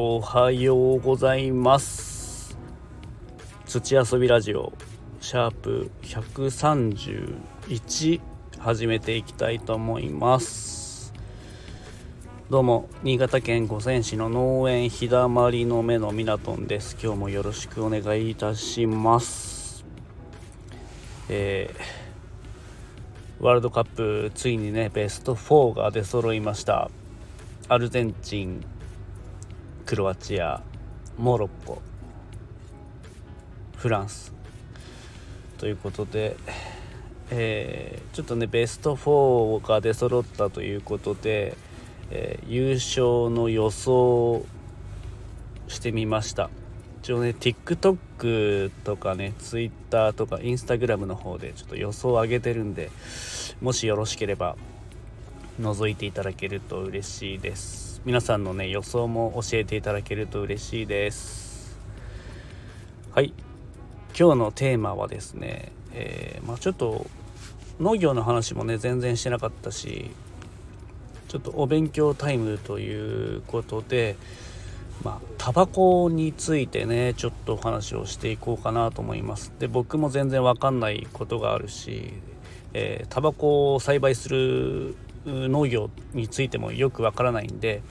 おはようございます。土遊びラジオシャープ131始めていきたいと思います。どうも新潟県五泉市の農園日だまりの目のミナトンです。今日もよろしくお願いいたします。えー、ワールドカップついにねベスト4が出揃いました。アルゼンチンクロアチアモロッコフランス。ということで、えー、ちょっとねベスト4が出揃ったということで、えー、優勝の予想してみました。一応ね TikTok とかね Twitter とか Instagram の方でちょっと予想を上げてるんでもしよろしければ覗いていただけると嬉しいです。皆さんのね予想も教えていただけると嬉しいです。はい。今日のテーマはですね、えー、まあ、ちょっと農業の話もね全然してなかったしちょっとお勉強タイムということでまあタバコについてねちょっとお話をしていこうかなと思います。で僕も全然わかんないことがあるしえー、タバコを栽培する農業についてもよくわからないんで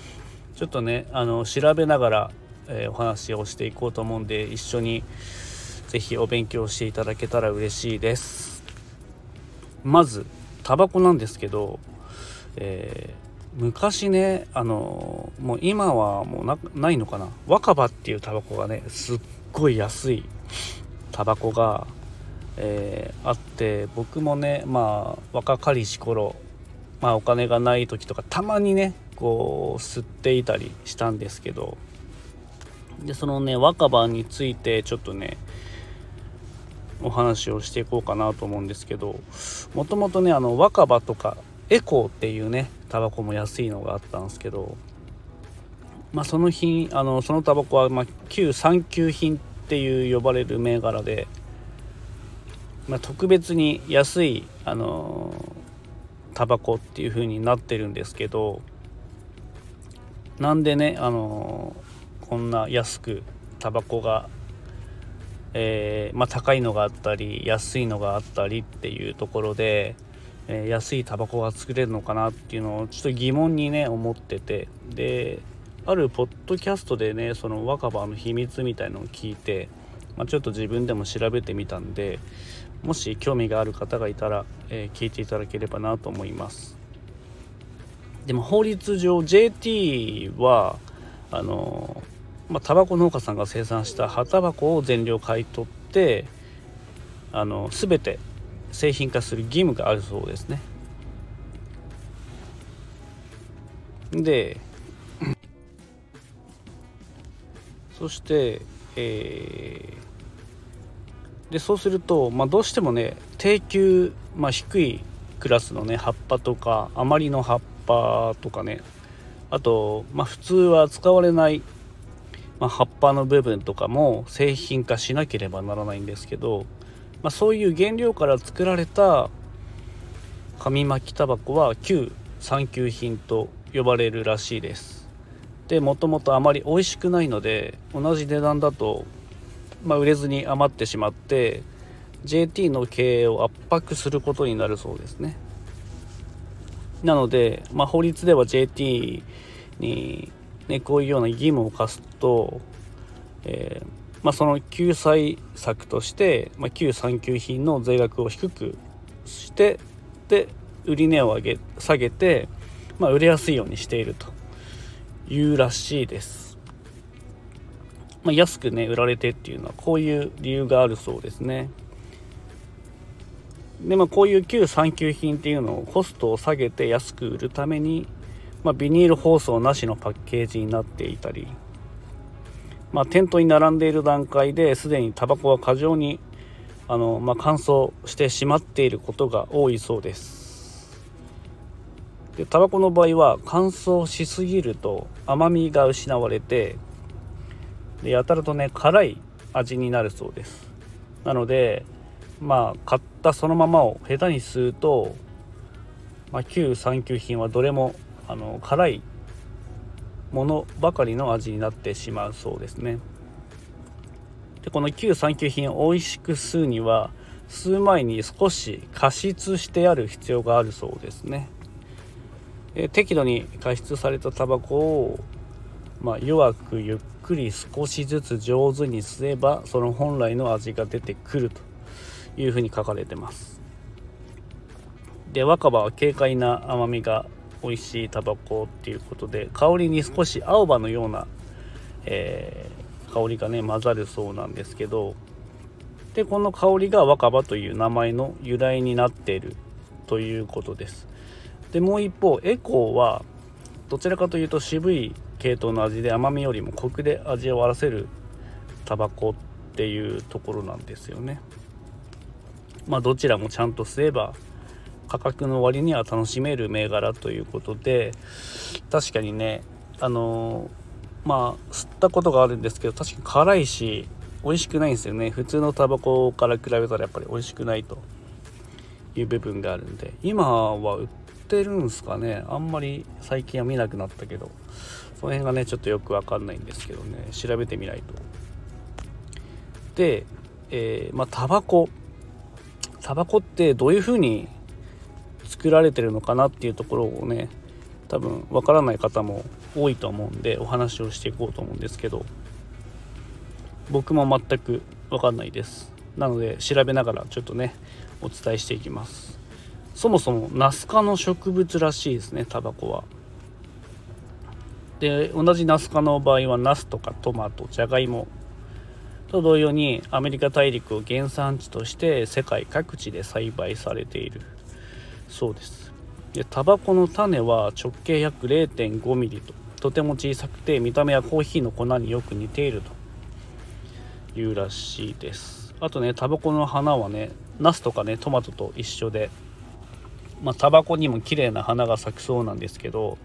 ちょっとねあの調べながら、えー、お話をしていこうと思うんで一緒に是非お勉強していただけたら嬉しいです。まずタバコなんですけど、えー、昔ねあのもう今はもうないのかな？若葉っていうタバコがねすっごい安いタバコが、えー、あって僕もねまあ若かりし頃まあ、お金がない時とかたまにねこう吸っていたりしたんですけど。でそのね若葉についてちょっとねお話をしていこうかなと思うんですけど。もともとねあの若葉とかエコーっていうねタバコも安いのがあったんですけど。まあその日あのそのタバコは、まあ、旧産休品っていう呼ばれる銘柄で、まあ、特別に安いあのタバコっていう風になってるんですけどなんでねあのこんな安くタバコが、えー、まあ、高いのがあったり安いのがあったりっていうところで、えー、安いタバコが作れるのかなっていうのをちょっと疑問にね思ってて。であるポッドキャストでねその若葉の秘密みたいのを聞いて、まあ、ちょっと自分でも調べてみたんでもし興味がある方がいたら、えー、聞いていただければなと思います。でも法律上 JT はあのまあ、タバコ農家さんが生産した葉タバコを全量買い取ってあの全て製品化する義務があるそうですね。でそして、えーでそうすると、まあ、どうしてもね低級、まあ、低いクラスのね葉っぱとか余りの葉っぱとかねあと、まあ、普通は使われない、まあ、葉っぱの部分とかも製品化しなければならないんですけど、まあ、そういう原料から作られた紙巻きタバコは旧産休品と呼ばれるらしいです。でもともとあまり美味しくないので同じ値段だとまあ、売れずに余ってしまって JT の経営を圧迫することになるそうですね。なので、まあ、法律では JT に、ね、こういうような義務を課すと、えー、まあ、その救済策として、まあ、旧産休品の税額を低くしてで売り値を上げ下げて、まあ、売れやすいようにしているというらしいです。まあ、安くね売られてっていうのはこういう理由があるそうですね。でまあこういう旧産休品っていうのをコストを下げて安く売るために、まあ、ビニール包装なしのパッケージになっていたりまあ、店頭に並んでいる段階ですでにタバコは過剰にあの、まあ、乾燥してしまっていることが多いそうです。でタバコの場合は乾燥しすぎると甘みが失われてでやたらとね辛い味になるそうです。なのでまあ買ったそのままを下手に吸うと、まあ、旧産休品はどれもあの辛いものばかりの味になってしまうそうですね。でこの旧産休品を美味しく吸うには吸う前に少し加湿してある必要があるそうですね。で適度に加湿されたタバコを、まあ、弱くゆっくり少しずつ上手に吸えばその本来の味が出てくるというふうに書かれてます。で若葉は軽快な甘みが美味しいタバコっていうことで香りに少し青葉のような、えー、香りがね混ざるそうなんですけどでこの香りが若葉という名前の由来になっているということです。でもう一方エコーはどちらかというと渋い系統の味で甘みよりもコクで味を割らせるタバコっていうところなんですよね。まあどちらもちゃんと吸えば価格の割には楽しめる銘柄ということで確かにねあのー、まあ吸ったことがあるんですけど確かに辛いし美味しくないんですよね。普通のタバコから比べたらやっぱり美味しくないという部分があるんで今は売ってるんすかね？あんまり最近は見なくなったけど。その辺がねちょっとよくわかんないんですけどね。調べてみないと。で、えー、まあタバコ。タバコってどういう風に作られてるのかなっていうところをね多分わからない方も多いと思うんでお話をしていこうと思うんですけど。僕も全く分かんないです。なので調べながらちょっとねお伝えしていきます。そもそもナス科の植物らしいですねタバコは。で同じナス科の場合はナスとかトマトじゃがいもと同様にアメリカ大陸を原産地として世界各地で栽培されている。そうです。でタバコの種は直径約 0.5mm と。とても小さくて見た目はコーヒーの粉によく似ていると。いうらしいです。あとねタバコの花はねナスとかねトマトと一緒でまあタバコにも綺麗な花が咲くそうなんですけど、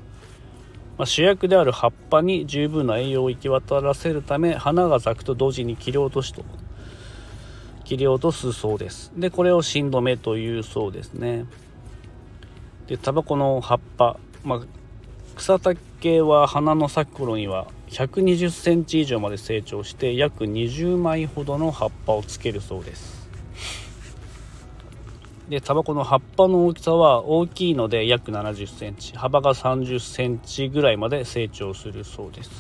まあ、主役である葉っぱに十分な栄養を行き渡らせるため花が咲くと同時に切り落としと切り落とすそうです。でこれを芯止めというそうですね。でタバコの葉っぱ、まあ、草丈は花の咲く頃には120センチ以上まで成長して約20枚ほどの葉っぱをつけるそうです。でタバコの葉っぱの大きさは大きいので約70センチ幅が30センチぐらいまで成長するそうです。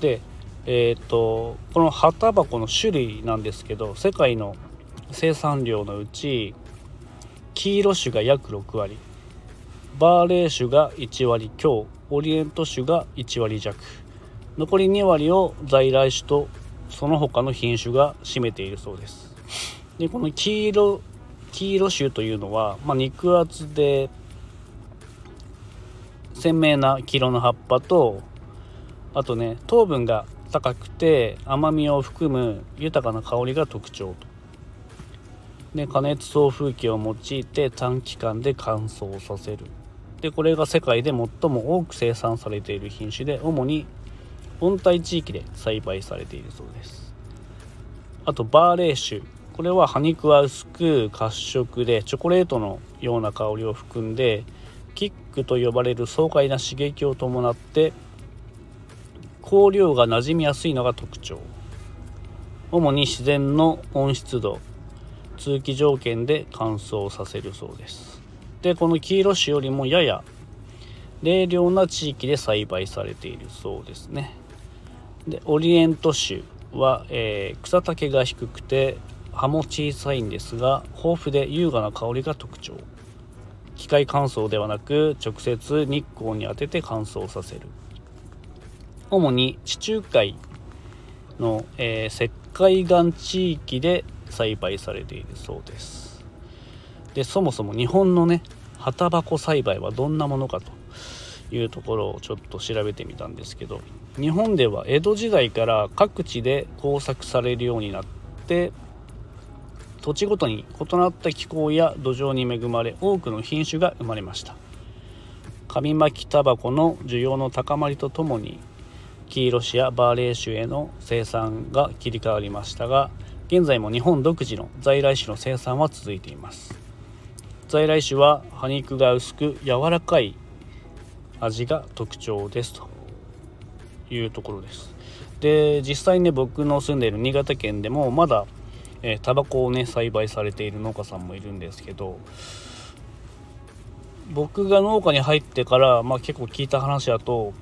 でえーと、とこの葉タバコの種類なんですけど世界の生産量のうち黄色種が約6割バーレー種が1割強オリエント種が1割弱残り2割を在来種とその他の品種が占めているそうです。でこの黄色黄色種というのは、まあ、肉厚で鮮明な黄色の葉っぱとあとね糖分が高くて甘みを含む豊かな香りが特徴と。で加熱送風機を用いて短期間で乾燥させる。でこれが世界で最も多く生産されている品種で主に温帯地域で栽培されているそうです。あとバーレー種。これは葉肉は薄く褐色でチョコレートのような香りを含んでキックと呼ばれる爽快な刺激を伴って香料が馴染みやすいのが特徴。主に自然の温湿度通気条件で乾燥させるそうです。でこの黄色種よりもやや冷涼な地域で栽培されているそうですね。でオリエント種は、えー、草丈が低くて葉も小さいんですが豊富で優雅な香りが特徴。機械乾燥ではなく直接日光に当てて乾燥させる。主に地中海の、えー、石灰岩地域で栽培されているそうです。でそもそも日本のね葉タバコ栽培はどんなものかというところをちょっと調べてみたんですけど日本では江戸時代から各地で耕作されるようになって土地ごとに異なった気候や土壌に恵まれ多くの品種が生まれました。紙巻きタバコの需要の高まりとともに黄色種やバーレー種への生産が切り替わりましたが現在も日本独自の在来種の生産は続いています。在来種は葉肉が薄く柔らかい味が特徴ですと。いうところです。で実際ね僕の住んでいる新潟県でもまだえー、タバコをね栽培されている農家さんもいるんですけど僕が農家に入ってから、まあ、結構聞いた話だと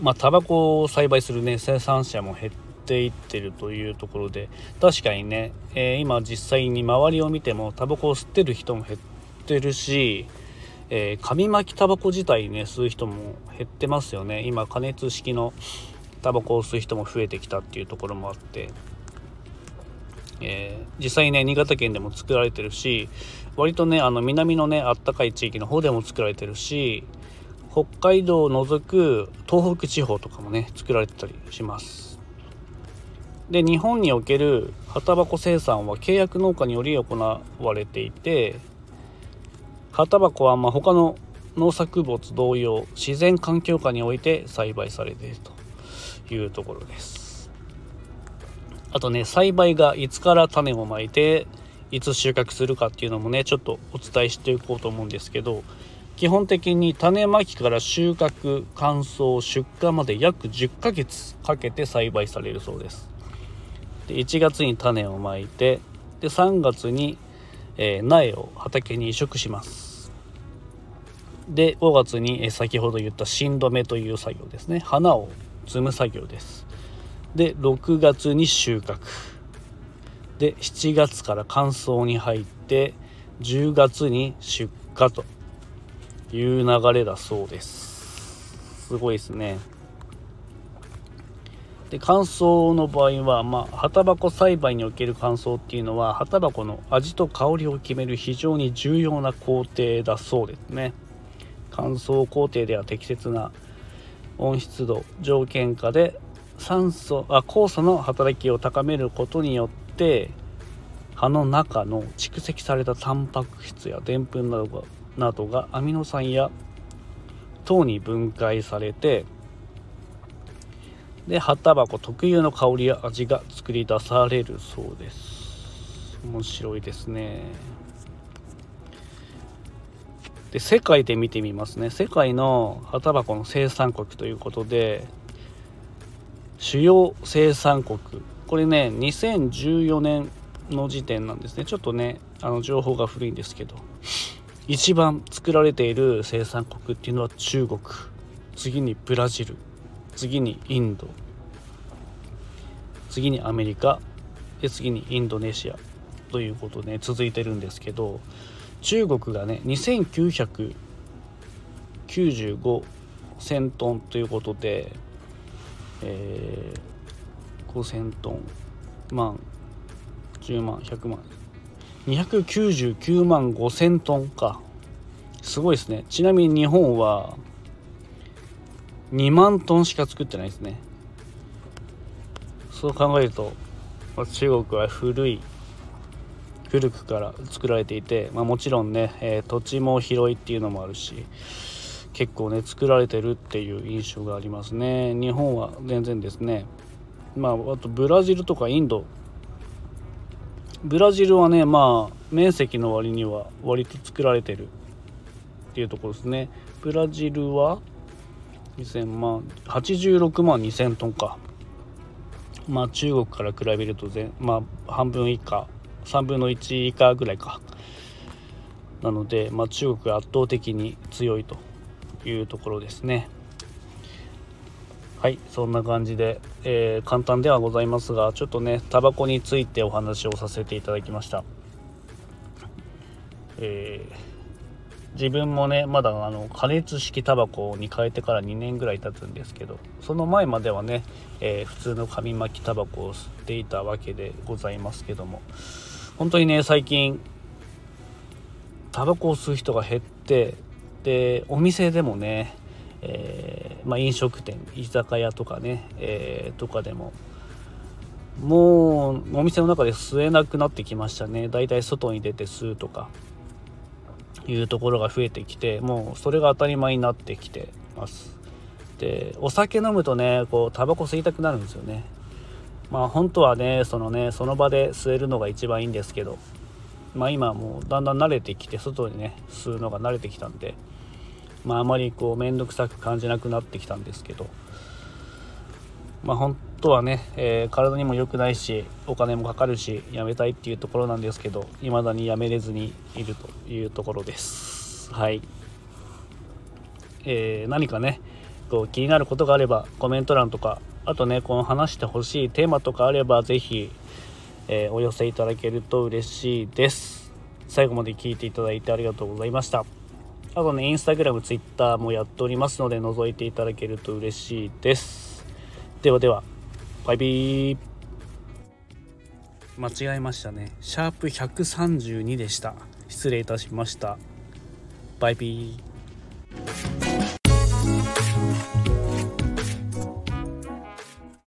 まあタバコを栽培するね生産者も減っていってるというところで確かにね、えー、今実際に周りを見てもタバコを吸ってる人も減ってるしえー、紙巻きタバコ自体ね吸う人も減ってますよね。今加熱式のタバコを吸う人も増えてきたっていうところもあって、えー、実際ね新潟県でも作られてるし割とねあの南のねあったかい地域の方でも作られてるし北海道を除く東北地方とかもね作られてたりします。で日本における葉タバコ生産は契約農家により行われていて葉タバコはま他の農作物同様自然環境下において栽培されているというところです。あとね栽培がいつから種をまいていつ収穫するかっていうのもねちょっとお伝えしていこうと思うんですけど基本的に種まきから収穫乾燥出荷まで約10ヶ月かけて栽培されるそうです。で1月に種をまいてで3月にえー、苗を畑に移植します。で5月に、え先ほど言った芯止めという作業ですね。花を摘む作業です。で6月に収穫。で7月から乾燥に入って10月に出荷という流れだそうです。すごいですね。で乾燥の場合は、まあ、葉タバコ栽培における乾燥っていうのは葉タバコの味と香りを決める非常に重要な工程だそうですね。乾燥工程では適切な温湿度条件下で酸素あ酵素の働きを高めることによって葉の中の蓄積されたタンパク質やでんぷんなどがなどがアミノ酸や糖に分解されてで葉タバコ特有の香りや味が作り出されるそうです。面白いですね。で世界で見てみますね。世界の葉タバコの生産国ということで主要生産国。これね2014年の時点なんですね。ちょっとねあの情報が古いんですけど。一番作られている生産国っていうのは中国。次にブラジル。次にインド。次にアメリカ。で次にインドネシア。ということで、ね、続いてるんですけど。中国がね2995 1000トンということで、えー、5000トン万10万100万。299万5000トンか。すごいですね。ちなみに日本は2万トンしか作ってないですね。そう考えると、ま、中国は古い古くから作られていて、まあ、もちろんね、えー、土地も広いっていうのもあるし結構ね作られてるっていう印象がありますね。日本は全然ですね。まああとブラジルとかインド。ブラジルはねまあ面積の割には割と作られてるっていうところですね。ブラジルは2000万86万2000トンか。まあ中国から比べると全まあ半分以下3分の1以下ぐらいか。なので、まあ、中国が圧倒的に強いと。いうところですね。はいそんな感じで、えー、簡単ではございますがちょっとねタバコについてお話をさせていただきました。えー自分もねまだあの加熱式タバコに変えてから2年ぐらい経つんですけどその前まではね、えー、普通の紙巻きタバコを吸っていたわけでございますけども本当にね最近タバコを吸う人が減ってでお店でもね、えー、まあ、飲食店居酒屋とかね、えー、とかでももうお店の中で吸えなくなってきましたね。だいたい外に出て吸うとかいうところが増えてきてもうそれが当たり前になってきてます。でお酒飲むとねこうタバコ吸いたくなるんですよね。まあ本当はねそのねその場で吸えるのが一番いいんですけどまあ今もうだんだん慣れてきて外にね吸うのが慣れてきたんでまあ、あまりこう面倒くさく感じなくなってきたんですけどまあ本当はね、えー、体にも良くないしお金もかかるしやめたいっていうところなんですけど未だにやめれずにいるというところです。はい、えー、何かねこう気になることがあればコメント欄とかあとねこの話してほしいテーマとかあれば是非、えー、お寄せいただけると嬉しいです。最後まで聞いていただいてありがとうございました。あとねインスタグラムツイッターもやっておりますので覗いていただけると嬉しいです。ではではバイビー。間違えましたね。シャープ132でした。失礼いたしました。バイビー。